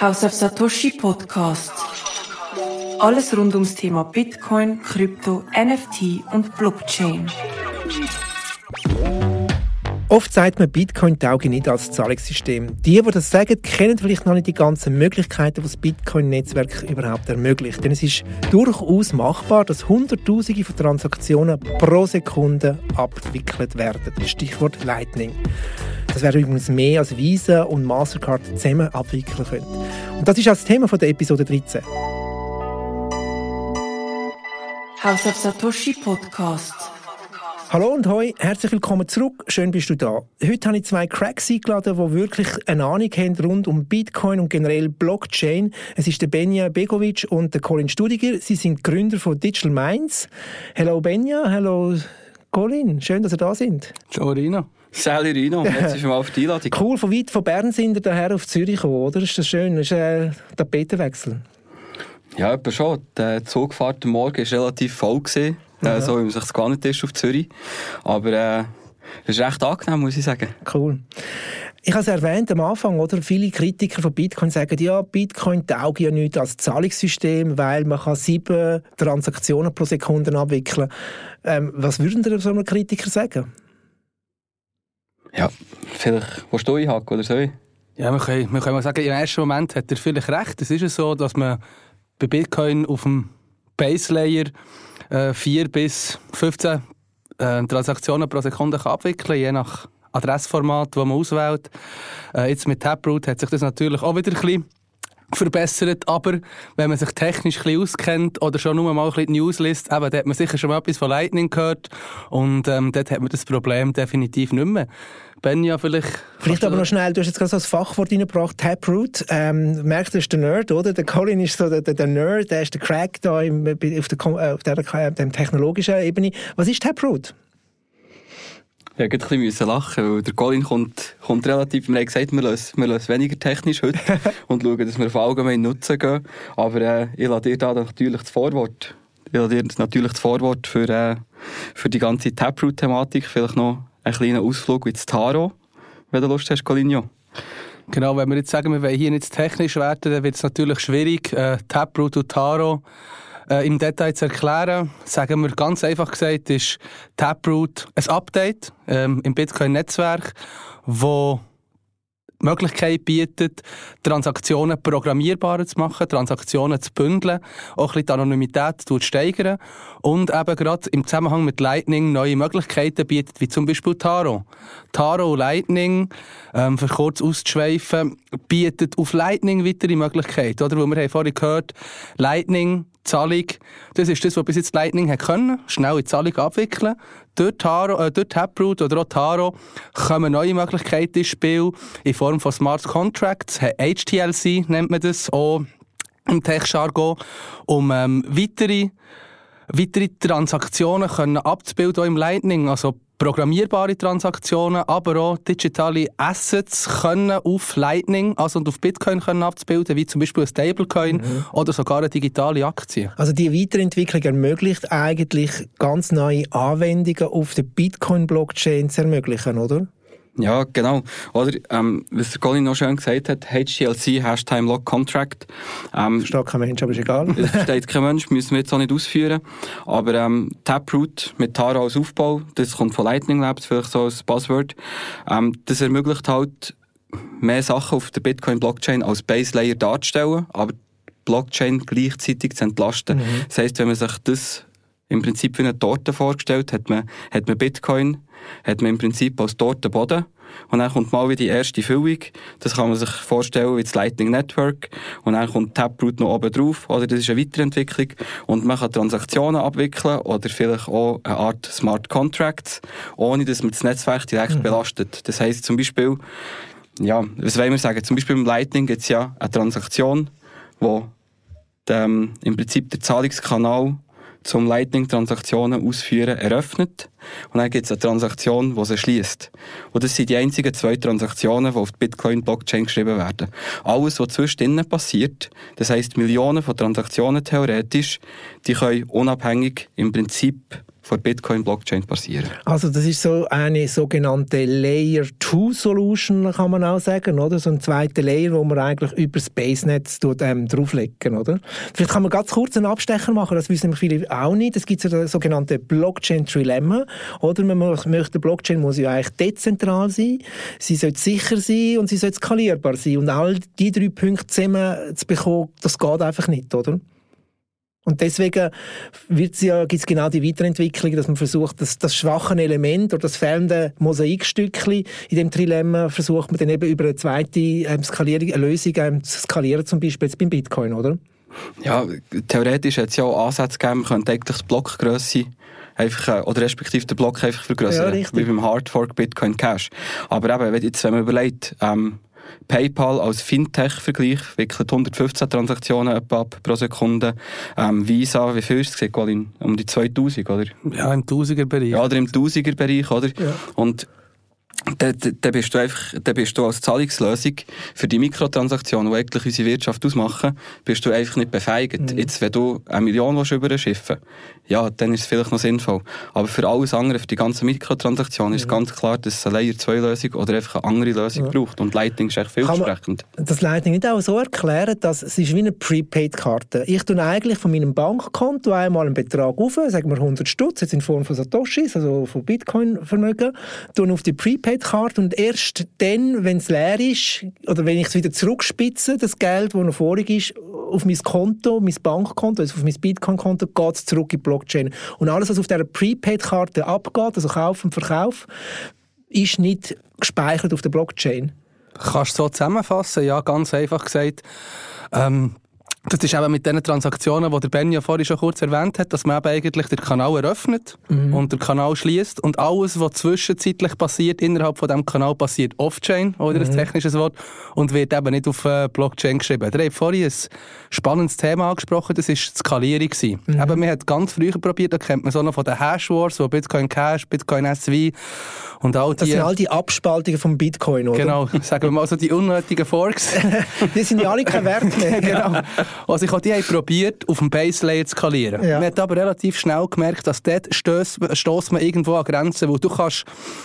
House of Satoshi Podcast. Alles rund ums Thema Bitcoin, Krypto, NFT und Blockchain. Oft sagt man Bitcoin-Tauge nicht als Zahlungssystem. Die, die das sagen, kennen vielleicht noch nicht die ganzen Möglichkeiten, die das Bitcoin-Netzwerk überhaupt ermöglicht. Denn es ist durchaus machbar, dass Hunderttausende von Transaktionen pro Sekunde abgewickelt werden. Stichwort Lightning. Das wäre übrigens mehr als Visa und Mastercard zusammen abwickeln können. Und das ist auch das Thema von der Episode 13. House of Satoshi Podcast. Hallo und hoi, herzlich willkommen zurück. Schön bist du da. Heute habe ich zwei Cracks eingeladen, die wirklich eine Ahnung haben rund um Bitcoin und generell Blockchain. Es ist der Benja Begovic und der Colin Studiger. Sie sind Gründer von Digital Minds. Hallo Benja, hallo Colin. Schön, dass ihr da sind. Ciao Rina. Sally Rino, jetzt schon mal auf die Einladung. Cool, von weit von Bern sind ihr daher auf Zürich gekommen, oder? Ist das schön? Ist ein Tapetenwechsel. Ja, etwa schon. Die Zugfahrt am Morgen war relativ voll. Gewesen. Äh, so wie man sich das gar nicht ist auf Zürich. Aber äh, es ist recht angenehm, muss ich sagen. Cool. Ich habe es erwähnt am Anfang, oder? Viele Kritiker von Bitcoin sagen, ja, Bitcoin taugt ja nicht als Zahlungssystem, weil man kann sieben Transaktionen pro Sekunde abwickeln. Ähm, was würden Sie so einem Kritiker sagen? Ja, vielleicht willst du einhaken oder so. Ja, wir können, wir können mal sagen, im ersten Moment hat er vielleicht recht. Es ist ja so, dass man bei Bitcoin auf dem Base Layer äh, 4 bis 15 äh, Transaktionen pro Sekunde kann abwickeln je nach Adressformat, das man auswählt. Äh, jetzt mit Taproot hat sich das natürlich auch wieder ein bisschen verbessert, aber wenn man sich technisch ein bisschen auskennt oder schon nur mal ein bisschen die News liest, eben, da hat man sicher schon mal etwas von Lightning gehört und ähm, dort hat man das Problem definitiv nicht mehr. Benja, vielleicht... Vielleicht aber noch schnell, du hast jetzt gerade so das Fachwort reingebracht, Taproot. Ähm, merkst du, das ist der Nerd, oder? Der Colin ist so der, der, der Nerd, der ist der Crack da im, auf, der, auf der, der, der technologischen Ebene. Was ist Taproot? Ja, ich musste ein bisschen lachen, weil der Colin kommt, kommt relativ, wir haben gesagt, wir lösen, wir lösen weniger technisch heute und schauen, dass wir auf allgemeinen Nutzen gehen. Aber äh, ich lasse dir da natürlich das Vorwort. Ich lasse dir natürlich das Vorwort für, äh, für die ganze Taproot-Thematik. Vielleicht noch einen kleinen Ausflug das Taro, wenn du Lust hast, Colinio. Genau, wenn wir jetzt sagen, wir wollen hier nicht technisch werden, dann wird es natürlich schwierig, äh, Taproot und Taro äh, im Detail zu erklären. Sagen wir ganz einfach gesagt, ist Taproot ein Update ähm, im Bitcoin-Netzwerk, wo die Möglichkeit bietet, Transaktionen programmierbarer zu machen, Transaktionen zu bündeln, auch ein bisschen die Anonymität zu steigern und eben gerade im Zusammenhang mit Lightning neue Möglichkeiten bietet, wie zum Beispiel Taro. Taro Lightning, ähm, für kurz auszuschweifen, bietet auf Lightning weitere Möglichkeiten, oder? Wo wir haben vorhin gehört, Lightning Zahlung, das ist das, was bis jetzt Lightning hat können, schnell in Zahlung abwickeln. Durch, Taro, äh, durch Taproot oder auch Taro kommen neue Möglichkeiten ins Spiel in Form von Smart Contracts, HTLC nennt man das, auch im Tech-Jargon, um ähm, weitere, weitere Transaktionen können abzubilden im Lightning, also programmierbare Transaktionen, aber auch digitale Assets können auf Lightning, also und auf Bitcoin können abzubilden, wie zum Beispiel ein Stablecoin mhm. oder sogar eine digitale Aktie. Also die Weiterentwicklung ermöglicht eigentlich ganz neue Anwendungen auf der Bitcoin-Blockchain zu ermöglichen, oder? Ja, genau. Oder, ähm, was der Colin noch schön gesagt hat, HTLC, Hashtime Lock Contract. Ähm, versteht kein Mensch, aber ist egal. das versteht kein Mensch, müssen wir jetzt auch nicht ausführen. Aber ähm, Taproot mit Taro als Aufbau, das kommt von Lightning Labs, vielleicht so als Buzzword. Ähm, das ermöglicht halt, mehr Sachen auf der Bitcoin-Blockchain als Base Layer darzustellen, aber Blockchain gleichzeitig zu entlasten. Mhm. Das heisst, wenn man sich das im Prinzip wie eine Torte vorgestellt, hat man, hat man Bitcoin, hat man im Prinzip als Tortenboden. Und dann kommt mal wieder die erste Füllung. Das kann man sich vorstellen wie das Lightning Network. Und dann kommt Taproot noch oben drauf. Oder das ist eine Weiterentwicklung. Und man kann Transaktionen abwickeln oder vielleicht auch eine Art Smart Contracts, ohne dass man das Netzwerk direkt mhm. belastet. Das heisst zum Beispiel, ja, was wollen wir sagen? Zum Beispiel im Lightning gibt es ja eine Transaktion, wo ähm, im Prinzip der Zahlungskanal zum Lightning-Transaktionen ausführen eröffnet. Und dann gibt es eine Transaktion, die sie schließt. Und das sind die einzigen zwei Transaktionen, die auf die Bitcoin-Blockchain geschrieben werden. Alles, was zwischendrin passiert, das heisst Millionen von Transaktionen theoretisch, die können unabhängig im Prinzip vor Bitcoin-Blockchain passieren. Also das ist so eine sogenannte Layer-2-Solution, kann man auch sagen, oder? So ein zweiter Layer, wo man eigentlich über Space-Netz ähm, drauflegen, oder? Vielleicht kann man ganz kurz einen Abstecher machen, das wissen nämlich viele auch nicht. Es gibt so das sogenannte Blockchain-Trilemma, oder? Man möchte, Blockchain muss ja eigentlich dezentral sein, sie sollte sicher sein und sie sollte skalierbar sein. Und all die drei Punkte zusammen zu bekommen, das geht einfach nicht, oder? Und deswegen ja, gibt es genau die Weiterentwicklung, dass man versucht, das, das schwache Element oder das fehlende Mosaikstückchen in dem Trilemma versucht man dann eben über eine zweite ähm, Skalierung, eine Lösung ähm, zu skalieren, zum Beispiel jetzt beim Bitcoin, oder? Ja, theoretisch hat es ja auch Ansätze gegeben, man könnte eigentlich die Blockgröße einfach, äh, oder respektive den Block einfach vergrößern, ja, wie beim Hardfork Bitcoin Cash. Aber eben, jetzt, wenn man überlegt, ähm, PayPal als Fintech-Vergleich wickelt 115 Transaktionen ab pro Sekunde. Ähm, Visa, wie viel ist es? Um die 2000, oder? Ja, im Tausiger-Bereich. Ja, oder im Tausiger-Bereich, oder? Ja. Und dann, dann, bist du einfach, dann bist du als Zahlungslösung für die Mikrotransaktionen, die eigentlich unsere Wirtschaft ausmachen, bist du einfach nicht befähigt. Mhm. Jetzt, wenn du eine Million überschiffen ja, dann ist es vielleicht noch sinnvoll. Aber für alles andere, für die ganzen Mikrotransaktionen, mhm. ist ganz klar, dass es eine Layer 2 Lösung oder einfach eine andere Lösung ja. braucht. Und Lightning ist echt vielversprechend. das Lightning nicht auch so erklären, dass es ist wie eine Prepaid-Karte. Ich tue eigentlich von meinem Bankkonto einmal einen Betrag auf, sagen wir 100 Stutz, jetzt in Form von Satoshis, also von Bitcoin-Vermögen, tue auf die Prepaid-Karte und erst dann, wenn es leer ist, oder wenn ich es wieder zurückspitze, das Geld, das noch vorig ist, auf mein Konto, mein Bankkonto, also auf mein Bitcoin-Konto, geht es zurück in die Blockchain. Und alles, was auf dieser Prepaid-Karte abgeht, also Kauf und Verkauf, ist nicht gespeichert auf der Blockchain. Kannst du so zusammenfassen? Ja, ganz einfach gesagt. Ähm, das ist eben mit den Transaktionen, die der Ben ja vorhin schon kurz erwähnt hat, dass man eben eigentlich den Kanal eröffnet mhm. und den Kanal schließt und alles, was zwischenzeitlich passiert, innerhalb von dem Kanal passiert off-chain, oder mhm. ein technisches Wort, und wird eben nicht auf äh, Blockchain geschrieben. Der hat vorhin ein spannendes Thema angesprochen, das war die Skalierung. Mhm. Eben, man hat ganz früher probiert, da kennt man so noch von den Hash Wars, wo Bitcoin Cash, Bitcoin SV und all die... Das sind all die Abspaltungen vom Bitcoin, oder? Genau, sagen wir mal so die unnötigen Forks. die sind ja alle kein Wert mehr. genau. Also ich habe die probiert, auf dem Base Layer zu skalieren. Ja. Man hat aber relativ schnell gemerkt, dass dort stößt man irgendwo an Grenzen, wo du kannst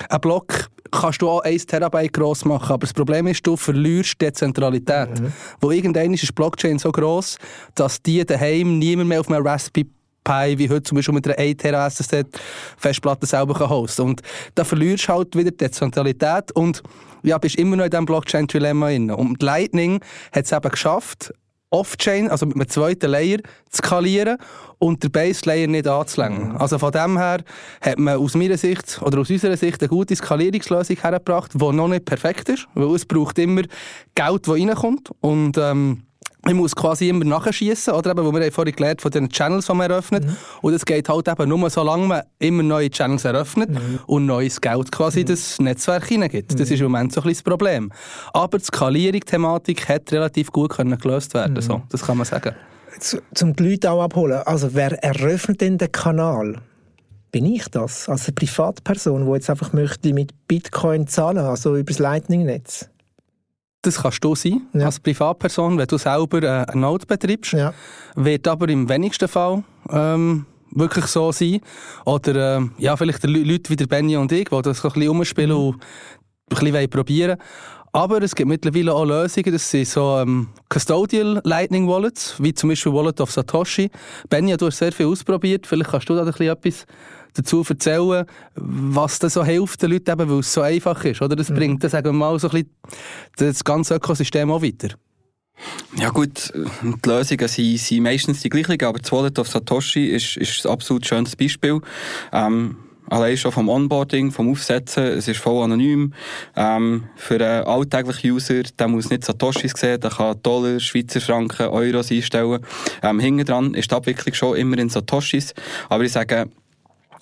einen Block kannst du auch 1 Terabyte gross machen, aber das Problem ist, du verlierst Dezentralität. Mhm. Wo irgendwann ist die Blockchain so gross, dass die daheim niemand mehr auf einem Raspberry Pi, wie heute zum Beispiel mit einer 1 Tera SSD Festplatte selber hosten Und da verlierst du halt wieder Dezentralität und ja, bist immer noch in diesem Blockchain-Dilemma drin. Und Lightning hat es eben geschafft, Off-Chain, also mit einem zweiten Layer, zu skalieren und der Base-Layer nicht anzulenken. Mhm. Also von dem her hat man aus meiner Sicht oder aus unserer Sicht eine gute Skalierungslösung hergebracht, die noch nicht perfekt ist, weil es braucht immer Geld, das reinkommt und ähm, man muss quasi immer nachschießen, oder eben, wo wir vorhin gelernt von den Channels, die man eröffnet. Mhm. Und es geht halt eben nur so lange man immer neue Channels eröffnet mhm. und neues Geld quasi mhm. das Netzwerk hineingibt. Das ist im Moment so ein bisschen das Problem. Aber die Skalierung-Thematik hat relativ gut können gelöst werden, mhm. so, das kann man sagen. Zum die Leute auch abholen, also wer eröffnet denn den Kanal? Bin ich das? Als eine Privatperson, die jetzt einfach möchte mit Bitcoin zahlen, also über das Lightning-Netz? Das kannst du sein, ja. als Privatperson, wenn du selber äh, eine Node betreibst. Ja. Wird aber im wenigsten Fall ähm, wirklich so sein. Oder äh, ja, vielleicht Leute wie der Benny und ich, die das ein bisschen umspielen mhm. und ein bisschen probieren aber es gibt mittlerweile auch Lösungen, das sind so ähm, Custodial Lightning Wallets, wie zum Beispiel Wallet of Satoshi. Benny, du hast sehr viel ausprobiert, vielleicht kannst du da ein bisschen etwas dazu erzählen, was das so hilft den Leuten, eben, weil es so einfach ist. Oder? Das mhm. bringt das, sagen wir mal, so ein bisschen das ganze Ökosystem auch weiter. Ja gut, die Lösungen sind, sind meistens die gleichen, aber das Wallet of Satoshi ist, ist ein absolut schönes Beispiel. Ähm, allein schon vom Onboarding, vom Aufsetzen, es ist voll anonym. Ähm, für einen alltäglichen User, der muss nicht Satoshis sehen, der kann Dollar, Schweizer Franken, Euros einstellen. Ähm, hinten dran ist die Abwicklung schon immer in Satoshis, aber ich sage,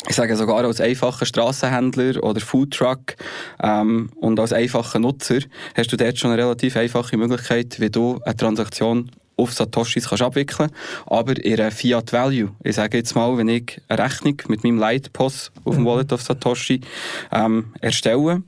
ich sage sogar als einfacher Straßenhändler oder Foodtruck ähm, und als einfacher Nutzer hast du dort schon eine relativ einfache Möglichkeit, wie du eine Transaktion auf Satoshis kannst abwickeln aber in einer Fiat Value. Ich sage jetzt mal, wenn ich eine Rechnung mit meinem Lightpost auf dem mhm. Wallet of Satoshi ähm, erstelle,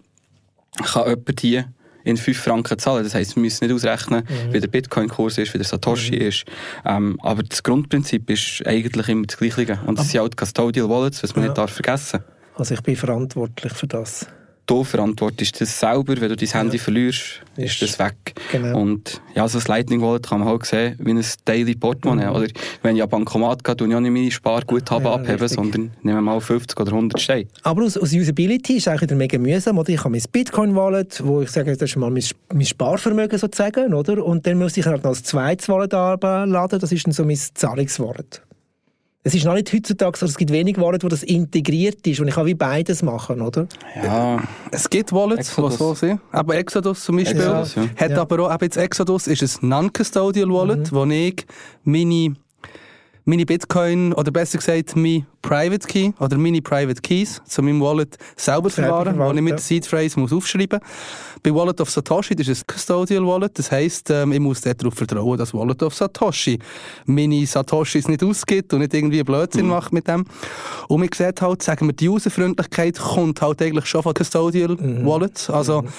kann jemand die in 5 Franken zahlen. Das heisst, wir müssen nicht ausrechnen, mhm. wie der Bitcoin-Kurs ist, wie der Satoshi mhm. ist. Ähm, aber das Grundprinzip ist eigentlich immer das Gleiche. Und das sind halt Custodial Wallets, was man ja. nicht darf vergessen Also ich bin verantwortlich für das du verantwortest das selber. Wenn du dein Handy ja. verlierst, ist, ist das weg. Genau. Und ja, so ein Lightning Wallet kann man halt sehen, wie ein Daily Portemonnaie. Mhm. Oder wenn ich an Bankomat gehe, tue ich auch nicht meine Sparguthaben ja, abheben, richtig. sondern nehme mal 50 oder 100 Steine. Aber aus, aus Usability ist eigentlich mega mühsam. Oder? Ich habe mein Bitcoin-Wallet, wo ich sage, das ist mal mein, mein Sparvermögen sozusagen. Oder? Und dann muss ich halt noch ein zweites Wallet laden. Das ist dann so mein Zahlungswallet. Es ist noch nicht heutzutage so, es gibt wenig Wallets, wo das integriert ist und ich kann wie beides machen, oder? Ja, es gibt Wallets, die so sind. Aber Exodus zum Beispiel Exodus, ja. hat ja. aber auch, jetzt Exodus ist ein Non-Custodial Wallet, mhm. wo ich meine meine Bitcoin, oder besser gesagt, mein Private Key oder meine Private Keys zu meinem Wallet selber verwahren, wo ich mit der Seed Phrase muss aufschreiben muss. Bei Wallet of Satoshi, das ist ein Custodial Wallet, das heisst, ähm, ich muss darauf vertrauen, dass Wallet of Satoshi meine Satoshis nicht ausgibt und nicht irgendwie Blödsinn mhm. macht mit dem. Und man sieht halt, sagen wir, die Userfreundlichkeit kommt halt eigentlich schon von Custodial mhm. Wallets, also mhm.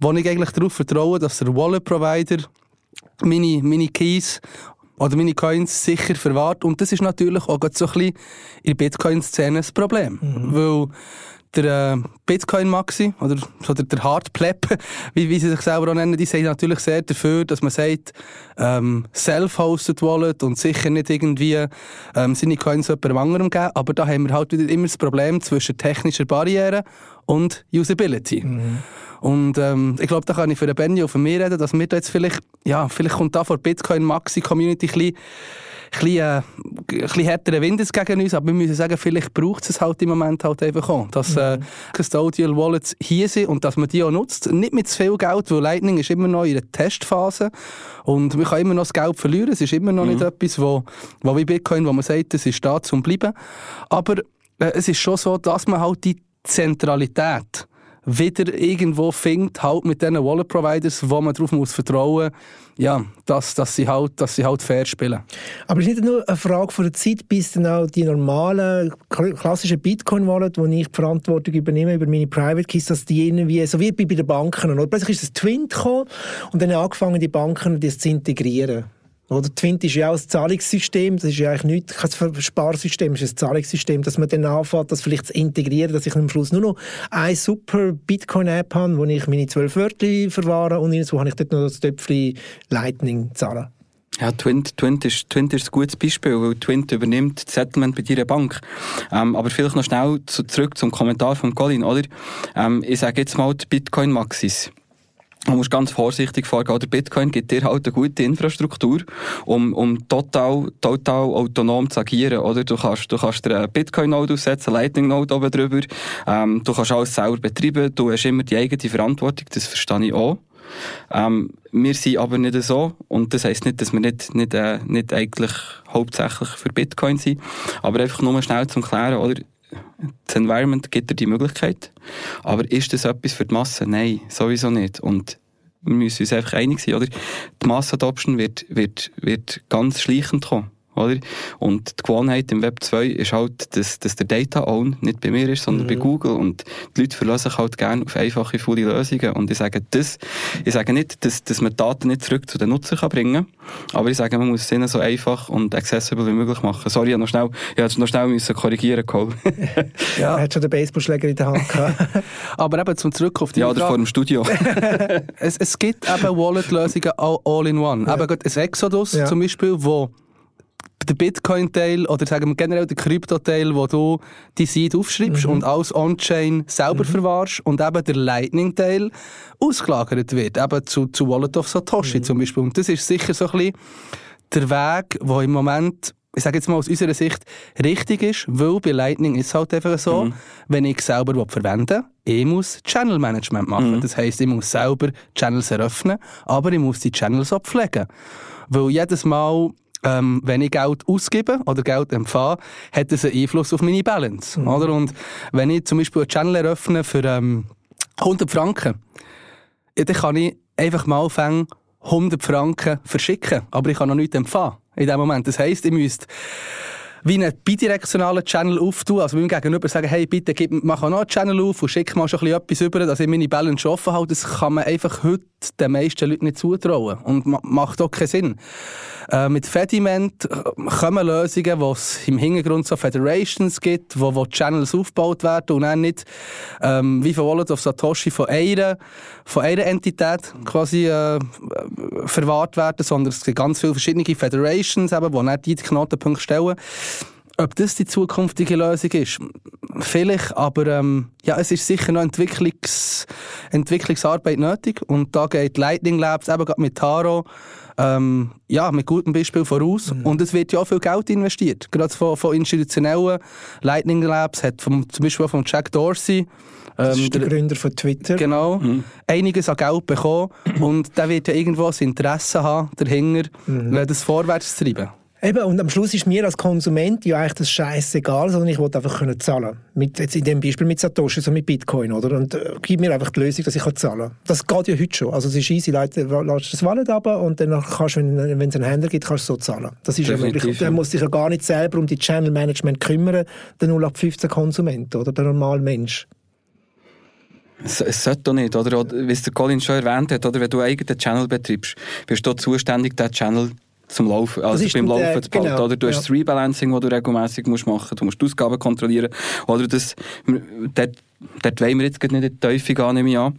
wo ich eigentlich darauf vertraue, dass der Wallet Provider meine, meine Keys oder meine Coins sicher verwahrt. Und das ist natürlich auch so ein bisschen in der Bitcoin-Szene ein Problem. Mhm. Weil der äh, Bitcoin-Maxi oder so der, der Hardpleb, wie, wie sie sich selber auch nennen, die sind natürlich sehr dafür, dass man sagt, ähm, self-hosted Wallet und sicher nicht irgendwie ähm, seine Coins jemandem anderem geben. Aber da haben wir halt wieder immer das Problem zwischen technischer Barriere und Usability. Mhm. Und ähm, ich glaube, da kann ich für den Benny und für mich reden, dass wir da jetzt vielleicht, ja, vielleicht kommt da vor Bitcoin Maxi Community ein bisschen bisschen, äh, ein bisschen härtere Wind gegen uns, aber wir müssen sagen, vielleicht braucht es halt im Moment halt einfach auch, dass äh, Custodial Wallets hier sind und dass man die auch nutzt. Nicht mit zu viel Geld, weil Lightning ist immer noch in der Testphase und man kann immer noch das Geld verlieren. Es ist immer noch mhm. nicht etwas, wo, wo wie Bitcoin, wo man sagt, es ist da zum Bleiben. Aber äh, es ist schon so, dass man halt die Zentralität wieder irgendwo findet, halt mit diesen Wallet-Providers, wo man darauf muss vertrauen ja, dass, dass, sie halt, dass sie halt fair spielen. Aber es ist nicht nur eine Frage von der Zeit, bis dann auch die normalen, klassischen Bitcoin-Wallet, wo ich die Verantwortung übernehme über meine Private Keys, dass die irgendwie, so wie bei den Banken, oder plötzlich ist das Twint gekommen und dann angefangen, die Banken das zu integrieren. Oder Twint ist ja auch ein Zahlungssystem, das ist ja eigentlich nicht kein Sparsystem, es ist ein Zahlungssystem, dass man dann anfängt, das vielleicht zu integrieren, dass ich am Schluss nur noch eine super Bitcoin-App habe, wo ich meine zwölf Wörter verwahre und so habe ich dort noch das Töpfchen Lightning zahlen. Ja, Twint, Twint, ist, Twint ist ein gutes Beispiel, weil Twint übernimmt das Settlement bei deiner Bank. Ähm, aber vielleicht noch schnell zu, zurück zum Kommentar von Colin, oder? Ähm, ich sage jetzt mal die Bitcoin-Maxis. Man muss ganz vorsichtig vorgehen. Der Bitcoin gibt dir halt eine gute Infrastruktur, um, um total, total autonom zu agieren, oder? Du kannst, du kannst dir einen Bitcoin-Node aussetzen, einen Lightning-Node oben drüber. Ähm, du kannst alles selber betreiben. Du hast immer die eigene Verantwortung. Das verstehe ich auch. Ähm, wir sind aber nicht so. Und das heisst nicht, dass wir nicht, nicht, äh, nicht eigentlich hauptsächlich für Bitcoin sind. Aber einfach nur schnell zum Klären, oder? Das Environment gibt dir die Möglichkeit. Aber ist das etwas für die Masse? Nein, sowieso nicht. Und wir müssen uns einfach einig sein, oder? Die Massadoption wird, wird, wird ganz schleichend kommen. Oder? Und die Gewohnheit im Web 2 ist halt, dass, dass der Data Own nicht bei mir ist, sondern mhm. bei Google. Und die Leute verlassen sich halt gerne auf einfache, volle Lösungen. Und ich sage, das, ich sage nicht, dass, dass man Daten nicht zurück zu den Nutzern kann bringen kann, aber ich sage, man muss es ihnen so einfach und accessible wie möglich machen. Sorry, ich noch schnell, ich musste noch schnell müssen korrigieren, Cole. ja. Er hat schon den Baseballschläger in der Hand gehabt. aber eben zum Zurück auf die Ja, oder vor dem Studio. es, es gibt eben Wallet-Lösungen all, all, in one. Ja. Eben ein Exodus ja. zum Beispiel, wo der Bitcoin-Teil oder sagen wir generell der Krypto-Teil, wo du die Seed aufschreibst mhm. und alles On-Chain selber mhm. verwahrst und eben der Lightning-Teil ausgelagert wird, eben zu, zu Wallet of Satoshi mhm. zum Beispiel. Und das ist sicher so ein bisschen der Weg, wo im Moment ich sage jetzt mal aus unserer Sicht, richtig ist, weil bei Lightning ist es halt einfach so, mhm. wenn ich selber verwenden will, ich muss Channel Management machen. Mhm. Das heisst, ich muss selber Channels eröffnen, aber ich muss die Channels auch pflegen. Weil jedes Mal, ähm, wenn ich Geld ausgebe oder Geld empfange, hat das einen Einfluss auf meine Balance. Mhm. Oder? Und wenn ich zum Beispiel einen Channel eröffne für ähm, 100 Franken, ja, dann kann ich einfach mal anfangen, 100 Franken verschicken, aber ich kann noch nichts empfangen in dem Moment. Das heisst, ich müsste wie einen bidirektionalen Channel auftun. Also meinem Gegenüber sagen, hey, bitte gib, mach auch noch einen Channel auf und schick mal schon ein bisschen etwas über, dass ich meine Balance offen halte. Das kann man einfach heute den meisten Leuten nicht zutrauen. Und macht auch keinen Sinn. Äh, mit Fediment äh, kommen Lösungen, wo es im Hintergrund so Federations gibt, wo, wo Channels aufgebaut werden und dann nicht ähm, wie von Wallet of Satoshi von einer, von einer Entität quasi äh, verwahrt werden, sondern es gibt ganz viele verschiedene Federations, eben, die dann die Knotenpunkte stellen. Ob das die zukünftige Lösung ist, vielleicht, aber ähm, ja, es ist sicher noch Entwicklungs Entwicklungsarbeit nötig und da geht Lightning Labs eben gerade mit Taro ähm, ja, mit gutem Beispiel voraus. Mhm. Und es wird ja auch viel Geld investiert. Gerade von, von institutionellen Lightning Labs hat vom, zum Beispiel von Jack Dorsey das ist ähm, der, der, Gründer von Twitter. Genau. Mhm. Einiges an Geld bekommen. und der wird ja irgendwo das Interesse haben, dahinter, mhm. das vorwärts zu treiben. Eben, und am Schluss ist mir als Konsument ja eigentlich das Scheiß egal, sondern ich wollte einfach können zahlen. Mit, jetzt in dem Beispiel mit Satoshi, so mit Bitcoin, oder? Und äh, gib mir einfach die Lösung, dass ich kann zahlen kann. Das geht ja heute schon. Also es ist easy, Leute, lässt das Wallet ab und dann kannst du, wenn, es einen Händler gibt, kannst du so zahlen. Das ist Definitiv, ja möglich. Und dann muss sich ja gar nicht selber um die Channel Management kümmern, der 0815 Konsument, oder? Der normale Mensch. Es, es sollte doch nicht, oder? Wie es der Colin schon erwähnt hat, oder? Wenn du einen eigenen Channel betreibst, bist du zuständig, den Channel zum Laufen, also beim Laufen der, zu behalten. Genau, oder du hast das Rebalancing, das du regelmäßig musst machen musst. Du musst die Ausgaben kontrollieren. Oder das, dort, dort wollen wir jetzt nicht in die Teufel gehen, nehme ich an.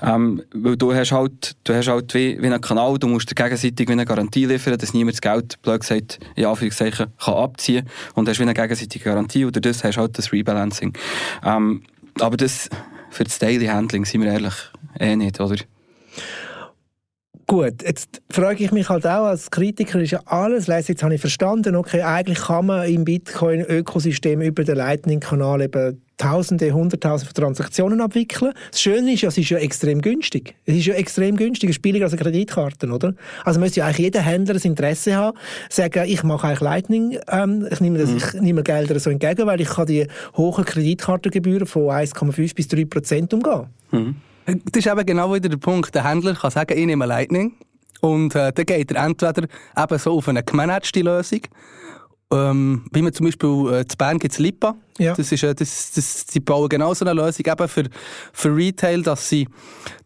Ähm, weil du hast halt, du hast halt wie, wie einen Kanal, du musst dir gegenseitig wie eine Garantie liefern, dass niemand das Geld, blöd gesagt, in Anführungszeichen, kann abziehen und hast wie eine gegenseitige Garantie oder das hast halt das Rebalancing. Ähm, aber das, für das Daily Handling sind wir ehrlich eh nicht, oder? Gut, jetzt frage ich mich halt auch als Kritiker, ist ja alles jetzt habe ich verstanden, okay, eigentlich kann man im Bitcoin-Ökosystem über den Lightning-Kanal eben Tausende, Hunderttausende Transaktionen abwickeln. Das Schöne ist ja, es ist ja extrem günstig. Es ist ja extrem günstig, es ist billiger als eine Kreditkarte, oder? Also müsste ja eigentlich jeder Händler das Interesse haben, sagen, ich mache eigentlich Lightning, ähm, ich nehme, das, mhm. ich nehme Gelder so entgegen, weil ich kann die hohen Kreditkartengebühren von 1,5 bis 3 Prozent umgehen. Mhm. Das ist eben genau wieder der Punkt. Der Händler kann sagen, ich nehme Lightning. Und äh, dann geht er entweder eben so auf eine gemanagte Lösung, ähm, wie man zum Beispiel äh, zu Bern gibt es Lipa. Ja. Das ist, äh, das, das, sie bauen genau so eine Lösung eben für, für Retail, dass sie,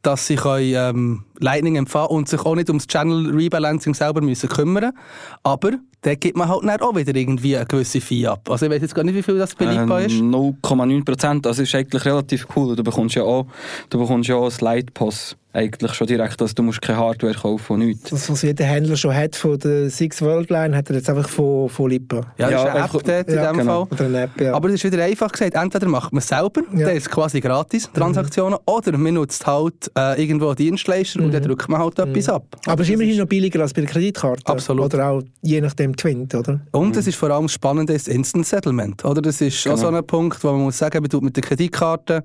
dass sie können, ähm, Lightning empfangen und sich auch nicht ums Channel Rebalancing selber müssen kümmern Aber dann gibt man halt auch wieder irgendwie eine gewisse Fee ab. Also ich weiß jetzt gar nicht, wie viel das beliebt äh, ist. 0,9 Prozent, das ist eigentlich relativ cool. Du bekommst ja auch, du bekommst ja auch ein Lightpass eigentlich schon direkt, also du musst keine Hardware kaufen und nichts. Das, was jeder Händler schon hat von der Six World Line, hat er jetzt einfach von, von Lippen. Ja, ja, das ist eine App dort in ja, dem genau. Fall. Oder eine App, ja. Aber es ist wieder einfach gesagt, entweder macht man es selber, ja. dann ist quasi gratis, Transaktionen, mhm. oder man nutzt halt äh, irgendwo einen Dienstleister mhm. und dann mhm. drückt man halt mhm. etwas ab. Aber es ist immerhin noch billiger als bei der Kreditkarte. Absolut. Oder auch je nachdem Twint, oder? Und es ist vor allem spannend, das Instant Settlement, oder? Das ist genau. auch so ein Punkt, wo man muss sagen, man tut mit der Kreditkarte,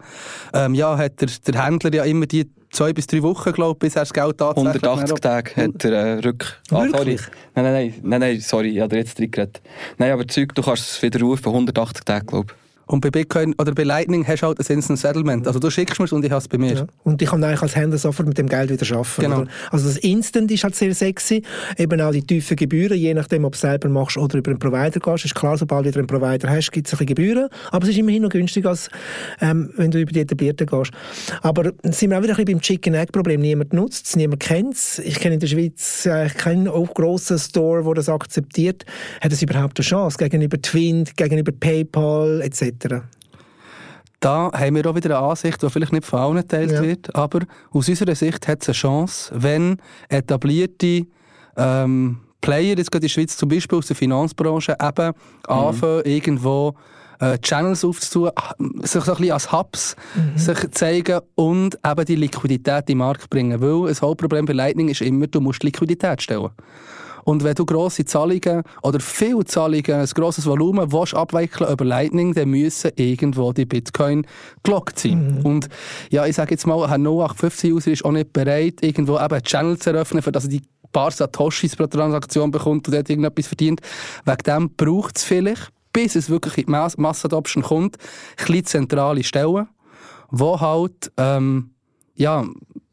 ähm, ja, hat der, der Händler ja immer die zwei bis drei Wochen, glaube ich, bis er das Geld tatsächlich 180 Tage hat er äh, Rück... Ah. Nein, nein, nein, nein, nein, sorry, ich habe jetzt drin geredet. Nein, aber Zeug, du kannst es wieder rufen, 180 Tage, glaube ich. Und bei Bitcoin oder bei Lightning hast du halt ein Instant Settlement. Also du schickst mir es und ich habe es bei mir. Ja. Und ich kann eigentlich als Händler sofort mit dem Geld wieder arbeiten. Genau. Oder? Also das Instant ist halt sehr sexy. Eben auch die tiefen Gebühren, je nachdem, ob du es selber machst oder über einen Provider gehst. Ist klar, sobald du einen Provider hast, gibt es ein bisschen Gebühren. Aber es ist immerhin noch günstiger, als ähm, wenn du über die etablierten gehst. Aber sind wir auch wieder ein bisschen beim Chicken-Egg-Problem. Niemand nutzt es, niemand kennt es. Ich kenne in der Schweiz äh, keinen grossen Store, der das akzeptiert. Hat es überhaupt eine Chance gegenüber Twint, gegenüber PayPal etc.? Da haben wir auch wieder eine Ansicht, die vielleicht nicht von allen geteilt ja. wird, aber aus unserer Sicht hat es eine Chance, wenn etablierte ähm, Player, jetzt gerade in der Schweiz zum Beispiel aus der Finanzbranche, eben mhm. anfangen, irgendwo äh, Channels aufzutun, sich so ein bisschen als Hubs mhm. sich zeigen und eben die Liquidität in den Markt bringen. Weil ein Hauptproblem bei Lightning ist immer, du musst Liquidität stellen. Und wenn du grosse Zahlungen oder viele Zahlungen, ein grosses Volumen willst abwickeln über Lightning, dann müssen irgendwo die Bitcoin gelockt sein. Mhm. Und ja, ich sage jetzt mal, ein 0815-User ist auch nicht bereit, irgendwo eben einen Channel zu eröffnen, für dass er die paar Satoshis pro Transaktion bekommt und dort irgendetwas verdient. Wegen dem braucht es vielleicht, bis es wirklich in die Mass Massadoption kommt, kleine zentrale Stellen, wo halt ähm, ja,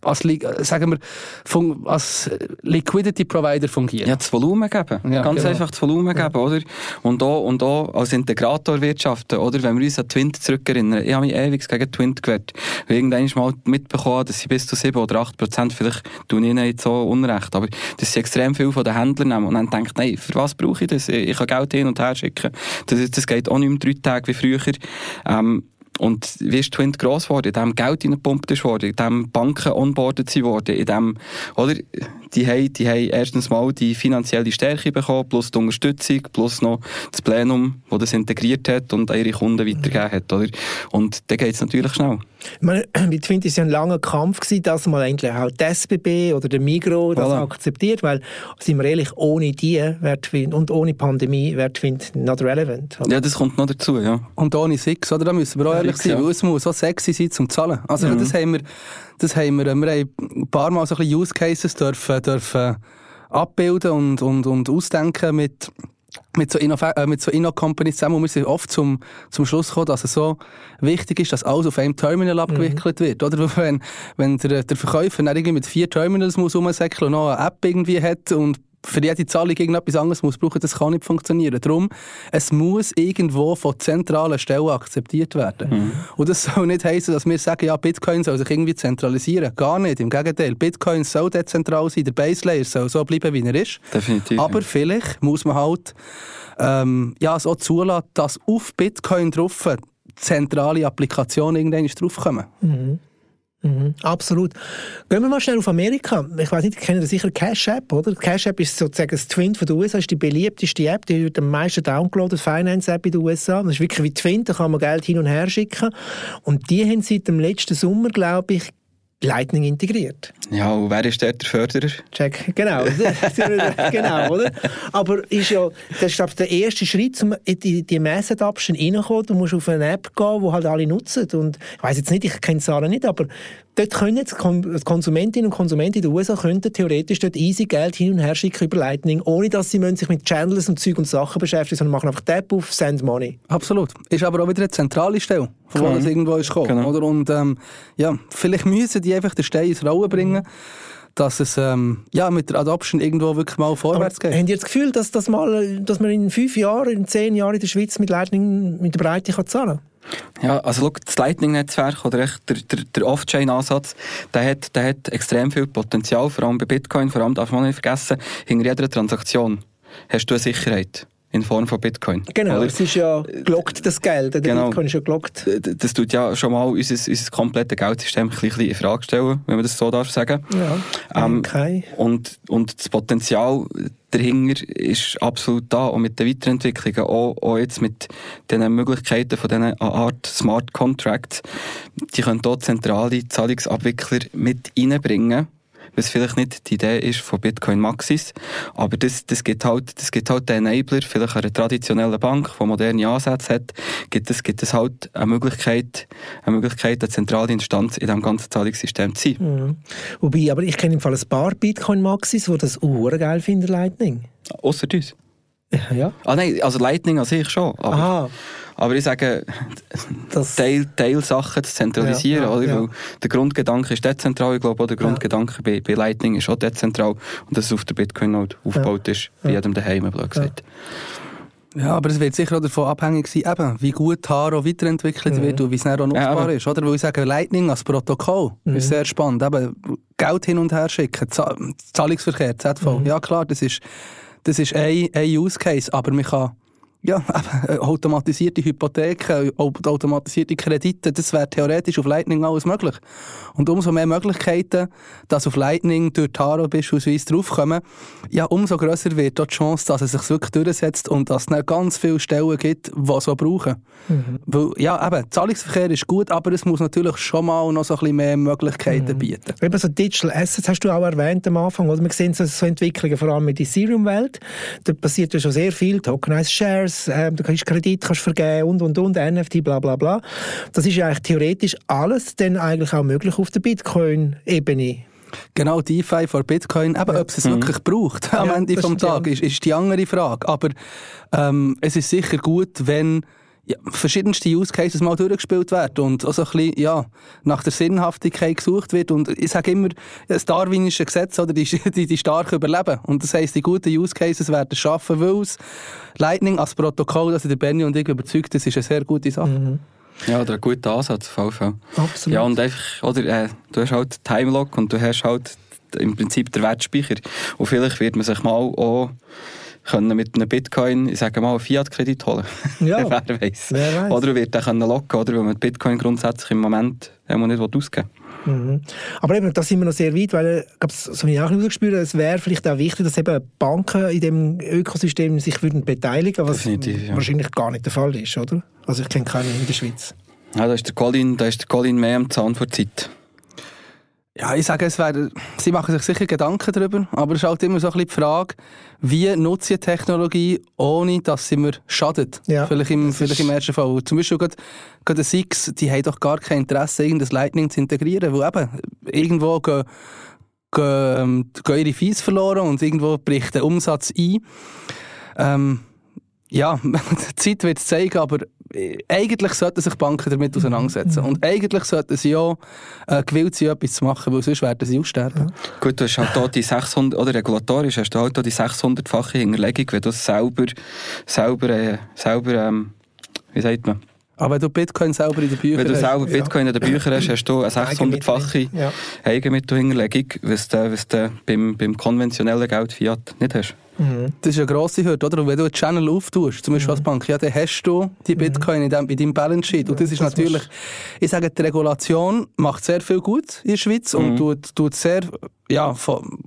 als, sagen wir, als Liquidity Provider fungieren. Ja, das Volumen geben. Ja, Ganz genau. einfach das Volumen geben, ja. oder? Und auch, und auch als Integrator wirtschaften, oder? Wenn wir uns an Twint zurückerinnern. Ich habe mich ewig gegen Twint gewehrt. Weil irgendwann mal mitbekommen, dass sie bis zu 7 oder 8 Prozent, vielleicht tun ich nicht so unrecht, aber dass sie extrem viel von den Händlern nehmen und dann denkt, nein, für was brauche ich das? Ich kann Geld hin und her schicken. Das, das geht auch nicht mehr drei Tage wie früher. Ähm, und wie ist Twint gross geworden? In dem Geld reingepumpt worden, in dem Banken onboardet worden, in dem, oder? Die haben, die haben erstens mal die finanzielle Stärke bekommen, plus die Unterstützung, plus noch das Plenum, das das integriert hat und an ihre Kunden weitergegeben hat, oder? Und dann geht es natürlich schnell. Ich meine, bei Twint war es ja ein langer Kampf, gewesen, dass mal endlich auch die SBB oder der Migro das voilà. akzeptiert, weil, sind wir ehrlich, ohne die wäre Twint, und ohne Pandemie wäre Twint not relevant. Oder? Ja, das kommt noch dazu, ja. Und ohne Six, oder? Da müssen wir auch ehrlich sein, ja. weil es muss so sexy sein zum Zahlen. Also mhm. das haben wir, das haben wir, wir haben ein paar Mal so ein bisschen Use Cases dürfen, dürfen abbilden und, und, und ausdenken mit mit so, äh, mit so Inno-Companies zusammen, und wir sind oft zum, zum Schluss gekommen, dass es so wichtig ist, dass alles auf einem Terminal abgewickelt mhm. wird, oder? Wenn, wenn der, der Verkäufer dann irgendwie mit vier Terminals muss rumsäckeln und noch eine App irgendwie hat und für jede Zahlung irgendetwas anderes muss brauchen, das kann nicht funktionieren. Darum, es muss irgendwo von zentralen Stellen akzeptiert werden. Mhm. Und das soll nicht heißen, dass wir sagen, ja, Bitcoin soll sich irgendwie zentralisieren. Gar nicht. Im Gegenteil. Bitcoin soll dezentral sein, der Base Layer soll so bleiben, wie er ist. Definitiv. Aber vielleicht muss man halt ähm, ja, so zulassen, dass auf Bitcoin drauf zentrale Applikationen irgendwann draufkommen. Mhm. Mhm, absolut. Gehen wir mal schnell auf Amerika. Ich weiß nicht, kennt sicher Cash App, oder? Cash App ist sozusagen das Twin von den USA, ist die beliebteste App, die wird am meisten downgeloadet, Finance App in den USA. Das ist wirklich wie Twin, da kann man Geld hin und her schicken. Und die haben seit dem letzten Sommer, glaube ich, Lightning integriert. Ja, und wer ist der, der Förderer? Check, genau. genau, oder? Aber ist ja, das ist glaube der erste Schritt, um in die, die Mass Adoption reinzukommen. Du musst auf eine App gehen, die halt alle nutzen. Und ich weiß jetzt nicht, ich kenne Zahlen nicht, aber dort können jetzt Konsumentinnen und Konsumenten in den USA könnten theoretisch dort easy Geld hin und her schicken über Lightning, ohne dass sie sich mit Channels und Zeug und Sachen beschäftigen, sondern machen einfach Tab auf Send Money. Absolut. Ist aber auch wieder eine zentrale Stelle, von wo es irgendwo ist gekommen. Genau. Oder? Und ähm, ja, vielleicht müssen die einfach den Stein ins Rollen bringen. dass es ähm, ja, mit der Adoption irgendwo wirklich mal vorwärts Aber geht. Haben Sie das Gefühl, dass, das mal, dass man in fünf Jahren, in zehn Jahren in der Schweiz mit Lightning mit der Breite kann zahlen kann? Ja, also schau, das Lightning-Netzwerk oder echt der, der, der Off-Chain-Ansatz, der hat, der hat extrem viel Potenzial, vor allem bei Bitcoin, vor allem darf man nicht vergessen, hinter jeder Transaktion hast du eine Sicherheit in Form von Bitcoin. Genau, oder? es ist ja gelockt, das Geld. Der genau. Bitcoin ist ja gelockt. Das tut ja schon mal unser, unser komplettes Geldsystem ein bisschen in Frage stellen, wenn man das so darf sagen. Ja, ähm, okay. und, und das Potenzial dahinter ist absolut da, und mit den Weiterentwicklungen, auch, auch jetzt mit den Möglichkeiten von diesen Art Smart Contracts, die können dort zentrale Zahlungsabwickler mit reinbringen was vielleicht nicht die Idee ist von Bitcoin Maxis, aber das, das gibt halt, das gibt halt den Enabler, vielleicht eine traditionelle Bank, die moderne Ansätze hat, gibt es, gibt es halt eine Möglichkeit, eine Möglichkeit, eine zentrale Instanz in diesem ganzen Zahlungssystem zu sein. Mhm. Wobei, aber ich kenne im Fall ein paar Bitcoin Maxis, die das auch geil finden, Lightning. Außer uns. Ja. Ah nein, also Lightning an sich schon. Aber Aha. Aber ich sage, das Teil, Teilsachen zu zentralisieren, ja, ja, oder? Ja. Weil der Grundgedanke ist dezentral, ich glaube auch der Grundgedanke bei, bei Lightning ist auch dezentral und dass es auf der Bitcoin-Node aufgebaut ist, bei jedem daheim, blöd gesagt. Ja, aber es wird sicher auch davon abhängig sein, eben, wie gut Taro weiterentwickelt mhm. wird und wie es dann auch nutzbar ja, ist. Oder? Weil ich sage, Lightning als Protokoll mhm. ist sehr spannend. Eben, Geld hin und her schicken, Zahlungsverkehr, ZV. Mhm. Ja klar, das ist, das ist ein, ein Use Case, aber man kann ja, äh, automatisierte Hypotheken, automatisierte Kredite, das wäre theoretisch auf Lightning alles möglich. Und umso mehr Möglichkeiten, dass auf Lightning durch Taro beispielsweise draufkommen, ja, umso grösser wird die Chance, dass es sich wirklich durchsetzt und dass es dann ganz viele Stellen gibt, die so brauchen. Mhm. Weil, ja, eben, Zahlungsverkehr ist gut, aber es muss natürlich schon mal noch so ein bisschen mehr Möglichkeiten mhm. bieten. Eben so Digital Assets hast du auch erwähnt am Anfang, oder? Wir sehen so, so Entwicklungen vor allem in der Ethereum-Welt. Da passiert ja schon sehr viel, Tokenized Shares, äh, du kannst Kredit kannst vergeben und, und, und, NFT, bla, bla, bla. Das ist ja eigentlich theoretisch alles dann eigentlich auch möglich auf der Bitcoin-Ebene. Genau, DeFi vor Bitcoin. Aber ja. ob es es mhm. wirklich braucht am ja, Ende des Tages, ist, ist die andere Frage. Aber ähm, es ist sicher gut, wenn ja, verschiedenste Use Cases mal durchgespielt werden und auch so ein bisschen, ja, nach der Sinnhaftigkeit gesucht wird. Und ich sage immer, das darwinische Gesetz, oder, die, die, die stark überleben. Und das heisst, die guten Use Cases werden schaffen, weil es Lightning als Protokoll, also der Benny und ich überzeugt, das ist eine sehr gute Sache. Mhm. Ja, oder ein guter Ansatz, Fall. Absolut. Ja, und einfach, oder, äh, du hast halt Timelock und du hast halt im Prinzip den Wertspeicher. Und vielleicht wird man sich mal auch können mit einem Bitcoin, ich sage mal, einen Fiat-Kredit holen. Ja, wer weiß. Oder wird er locken, oder? Weil man Bitcoin grundsätzlich im Moment immer nicht ausgeben Mhm. Aber eben, da sind wir noch sehr weit, weil, so wie ich auch rausgespürt es wäre vielleicht auch wichtig, dass eben Banken in dem Ökosystem sich würden beteiligen, was ja. wahrscheinlich gar nicht der Fall ist, oder? Also ich kenne keinen in der Schweiz. Ja, da ist der Colin, da ist der Colin mehr am Zahn vor Zeit. Ja, ich sage, es wäre, sie machen sich sicher Gedanken darüber, aber es ist halt immer so ein bisschen die Frage, wie nutze ich Technologie, ohne dass sie mir schadet? Ja, vielleicht, im, vielleicht im ersten Fall. Zum Beispiel gerade, gerade Six, die haben doch gar kein Interesse, irgendein Lightning zu integrieren, weil eben, irgendwo gehen, gehen, gehen ihre Fees verloren und irgendwo bricht der Umsatz ein. Ähm, ja, die Zeit wird es zeigen, aber äh, eigentlich sollten sich Banken damit auseinandersetzen. Und eigentlich sollten sie auch äh, gewillt sein, etwas zu machen, weil sonst werden sie aussterben. Gut, du hast halt hier die 600, oder regulatorisch hast du halt die 600-fache Hinterlegung, wenn du es selber, selber, äh, selber, ähm, wie sagt man? Aber wenn du Bitcoin selber in den Büchern Wenn du hast, selber Bitcoin in den Büchern hast, hast du eine 600-fache Ja. Eigenmittelhinterlegung, was du, was du beim, beim konventionellen Geld Fiat nicht hast. Mhm. das ist eine grosse Hürde, oder? Und wenn du einen Channel auftust, zum Beispiel als Bank, ja, dann hast du die Bitcoin in, deinem, in deinem Balance Sheet. Und das ist Mhm. Das natürlich, ich sage, die Regulation macht sehr viel gut in der Schweiz Mhm. und tut, tut sehr, ja, von-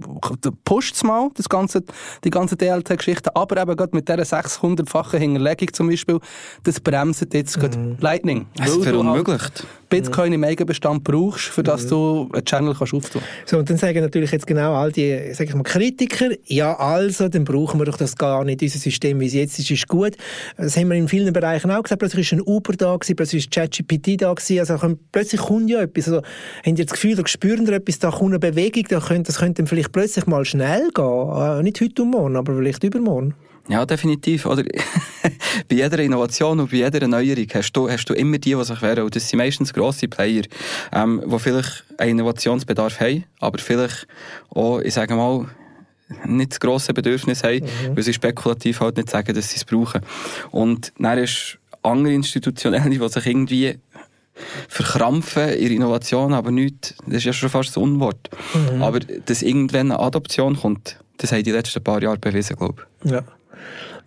pusht es mal, das ganze, die ganze DLT-Geschichte. Aber eben gerade mit dieser 600-fachen Hinterlegung zum Beispiel, das bremst jetzt Mhm. gerade Lightning. Es Weil du halt verunmöglicht. Bitcoin im Eigenbestand brauchst, für Mhm. dass du einen Channel kannst auftun So, und dann sagen natürlich jetzt genau all die, sag ich mal, Kritiker, ja also, dann brauchen wir doch das gar nicht. Unser System, wie es jetzt ist, ist gut. Das haben wir in vielen Bereichen auch gesagt. Plötzlich ist ein Uber da gewesen, plötzlich ist ChatGPT da gewesen. Also plötzlich kommt ja etwas. Also, haben ihr das Gefühl, da spüren ihr etwas, da kommt eine Bewegung, da könnte, das könnte dann vielleicht plötzlich mal schnell gehen. Äh, nicht heute und morgen, aber vielleicht übermorgen. Ja, definitiv. Oder bei jeder Innovation und bei jeder Erneuerung hast du, hast du immer die, die sich wehren. Und das sind meistens grosse Player, ähm, die vielleicht einen Innovationsbedarf haben, aber vielleicht auch, ich sage mal, nicht das grosse Bedürfnis haben, weil sie spekulativ halt nicht sagen, dass sie es brauchen. Und dann ist andere Institutionelle, die sich irgendwie verkrampfen ihre Innovation, aber nicht, das ist ja schon fast ein Unwort. Aber dass irgendwann eine Adoption kommt, das haben die letzten paar Jahre bewiesen, glaube ich. Ja.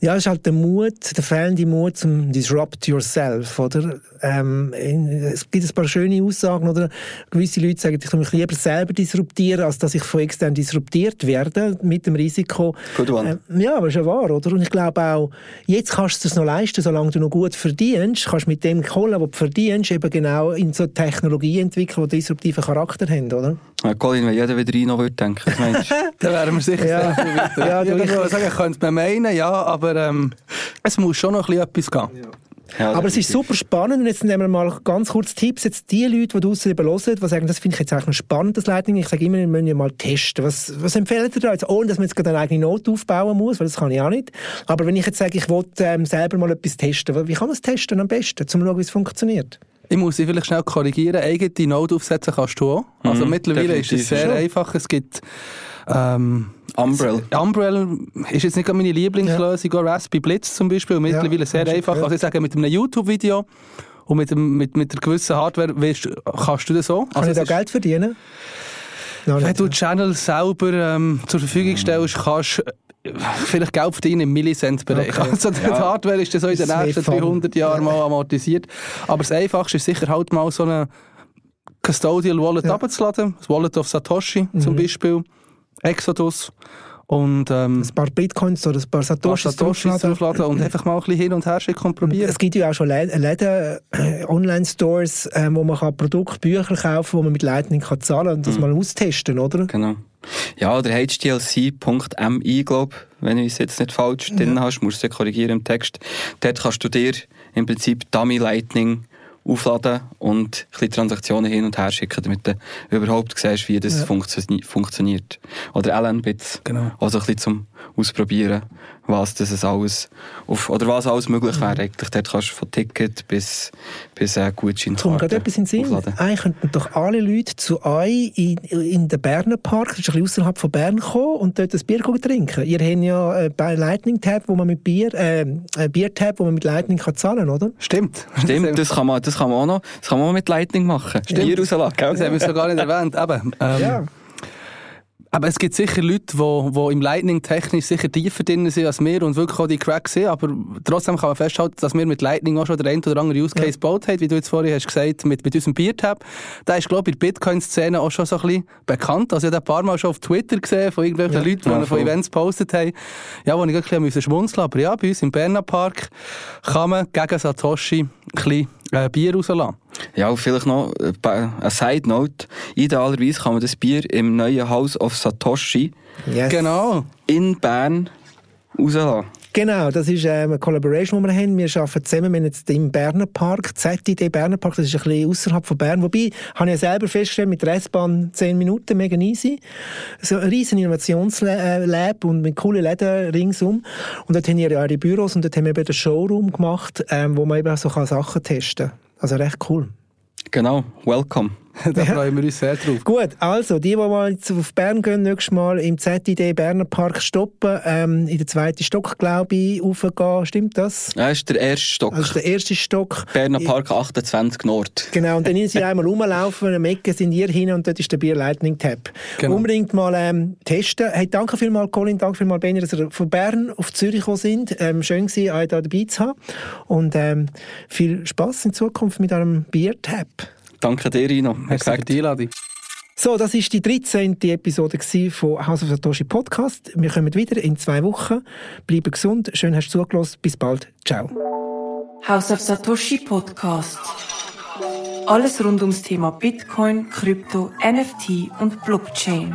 Ja, es ist halt der Mut, der fehlende Mut zum Disrupt yourself, oder? Ähm, es gibt ein paar schöne Aussagen, oder? Gewisse Leute sagen, ich soll mich lieber selber disruptieren, als dass ich von extern disruptiert werde, mit dem Risiko. Good one. Ähm, ja, aber ist ja wahr, oder? Und ich glaube auch, jetzt kannst du es noch leisten, solange du noch gut verdienst, kannst mit dem Kohle, was du verdienst, eben genau in so Technologie entwickeln, die disruptiven Charakter haben, oder? Ja, Colin, wenn jeder wieder rein noch würde denken, was meinst du? Dann wären wir sicher Ja. sehr viel weiter. Ja, Ja, ich würde sagen, könnte man meinen, ja, aber ähm, es muss schon noch ein bisschen etwas gehen. Ja, Aber es ist super spannend und jetzt nehmen wir mal ganz kurz Tipps. Jetzt die Leute, die draussen eben hören, die sagen, das finde ich jetzt eigentlich noch spannend, das Lightning. Ich sage immer, wir müssen ja mal testen. Was, was empfehlt ihr da jetzt? Ohne, dass man jetzt gerade eine eigene Note aufbauen muss, weil das kann ich auch nicht. Aber wenn ich jetzt sage, ich will ähm, selber mal etwas testen, wie kann man es testen am besten, um zu schauen, wie es funktioniert? Ich muss Sie vielleicht schnell korrigieren. Eigene Note aufsetzen kannst du auch. Also Mhm, mittlerweile ist es sehr Schon. einfach. Es gibt ähm, Umbrella. Umbrella ist jetzt nicht meine Lieblingslösung, auch Raspberry Blitz zum Beispiel. Mittlerweile Ja, sehr einfach. Also ich sage, mit einem YouTube-Video und mit, dem, mit, mit einer gewissen Hardware weißt, kannst du das so. Kann ich da Geld verdienen? Noch Wenn nicht. du die Channel selber ähm, zur Verfügung stellst, kannst du äh, vielleicht Geld verdienen im Millicent-Bereich. Okay. Also die Hardware ist dann so in den Das nächsten mehr fun. 300 Jahren mal amortisiert. Aber das Einfachste ist sicher halt mal so eine Custodial Wallet Ja. abzuladen. Das Wallet of Satoshi zum Beispiel. Exodus. Und ähm, ein paar Bitcoins oder ein paar Satoshis, Satoshis draufladen. und einfach mal ein bisschen hin und her schicken und probieren. Es gibt ja auch schon Lä- Läden, äh, Online-Stores, äh, wo man kann Produkte, Bücher kaufen kann, wo man mit Lightning kann zahlen kann und das mal austesten, oder? Genau. Ja, oder hdlc.mi, glaube wenn ich es jetzt nicht falsch drin hast, musst du es korrigieren im Text. Dort kannst du dir im Prinzip Dummy Lightning aufladen und ein bisschen Transaktionen hin und her schicken, damit du überhaupt siehst, wie das Ja. funktio- funktioniert. Oder LN-Bits. Genau. Also ein bisschen zum Ausprobieren. Was das es alles auf, oder was alles möglich wäre eigentlich. Dort kannst du von Ticket bis, bis äh, Gutschein Kommt gerade etwas in den Sinn. aufladen. Eigentlich könnten doch alle Leute zu euch in, in den Berner Park, das ist ein bisschen außerhalb von Bern, kommen und dort ein Bier trinken. Ihr habt ja äh, bei Lightning Tab, wo man mit Bier, äh, ein Biertab, wo man mit Lightning kann zahlen, oder? Stimmt. Stimmt, das kann, man, das kann man auch noch, das kann man auch mit Lightning machen. Bier rauslassen? Das haben wir so gar nicht erwähnt. Eben, ähm, Ja. Aber es gibt sicher Leute, die, im Lightning technisch sicher tiefer drin sind als wir und wirklich auch die Cracks sind. Aber trotzdem kann man festhalten, dass wir mit Lightning auch schon den einen oder anderen Use Case gebaut haben, wie du jetzt vorhin hast gesagt, mit, mit unserem Beer-Tab. Der ist, glaube ich, in der Bitcoin-Szene auch schon so ein bisschen bekannt. Also ich habe ein paar Mal schon auf Twitter gesehen, von irgendwelchen Ja. Leuten, die Ja, von. Events gepostet haben. Ja, wo ich wirklich ein bisschen schmunzeln musste. Aber ja, bei uns im Berner Park kann man gegen Satoshi ein bisschen äh, Bier rauslassen. Ja, vielleicht noch äh, eine Side Note. Idealerweise kann man das Bier im neuen House of Satoshi Yes. Genau. in Bern rauslassen. Genau, das ist ähm, eine Collaboration, die wir haben. Wir arbeiten zusammen mit jetzt im Berner Park, ZID Berner Park, das ist ein bisschen außerhalb von Bern. Wobei, habe ich ja selber festgestellt, mit der S-Bahn 10 Minuten, mega easy. So ein riesen Innovationslab und mit coolen Läden ringsum. Und dort haben wir ja auch die Büros und dort haben wir eben den Showroom gemacht, ähm, wo man eben so Sachen testen kann. Also recht cool. Genau, welcome. da freuen wir uns sehr drauf. Gut, also, die, die mal jetzt auf Bern gehen, nächstes Mal im ZID Berner Park stoppen, ähm, in den zweiten Stock, glaube ich, raufgehen. Stimmt das? Das ist der erste Stock. Das ist der erste Stock. Berner Park 28 Nord. Genau, und dann müssen sie einmal rumlaufen, am Ecke sind ihr hin und dort ist der Bier Lightning Tab. Genau. Unbedingt mal ähm, testen. Hey, danke vielmals, Colin, danke vielmals, Benny, dass ihr von Bern auf Zürich gekommen sind. Ähm, schön gewesen, euch da dabei zu haben. Und ähm, viel Spaß in Zukunft mit eurem Bier Tab. Danke dir, Rino. Merci für die Einladung. So, das ist die 13. Episode von House of Satoshi Podcast. Wir kommen wieder in zwei Wochen. Bleiben gesund, schön hast du zugelassen. Bis bald. Ciao. House of Satoshi Podcast. Alles rund ums Thema Bitcoin, Krypto, NFT und Blockchain.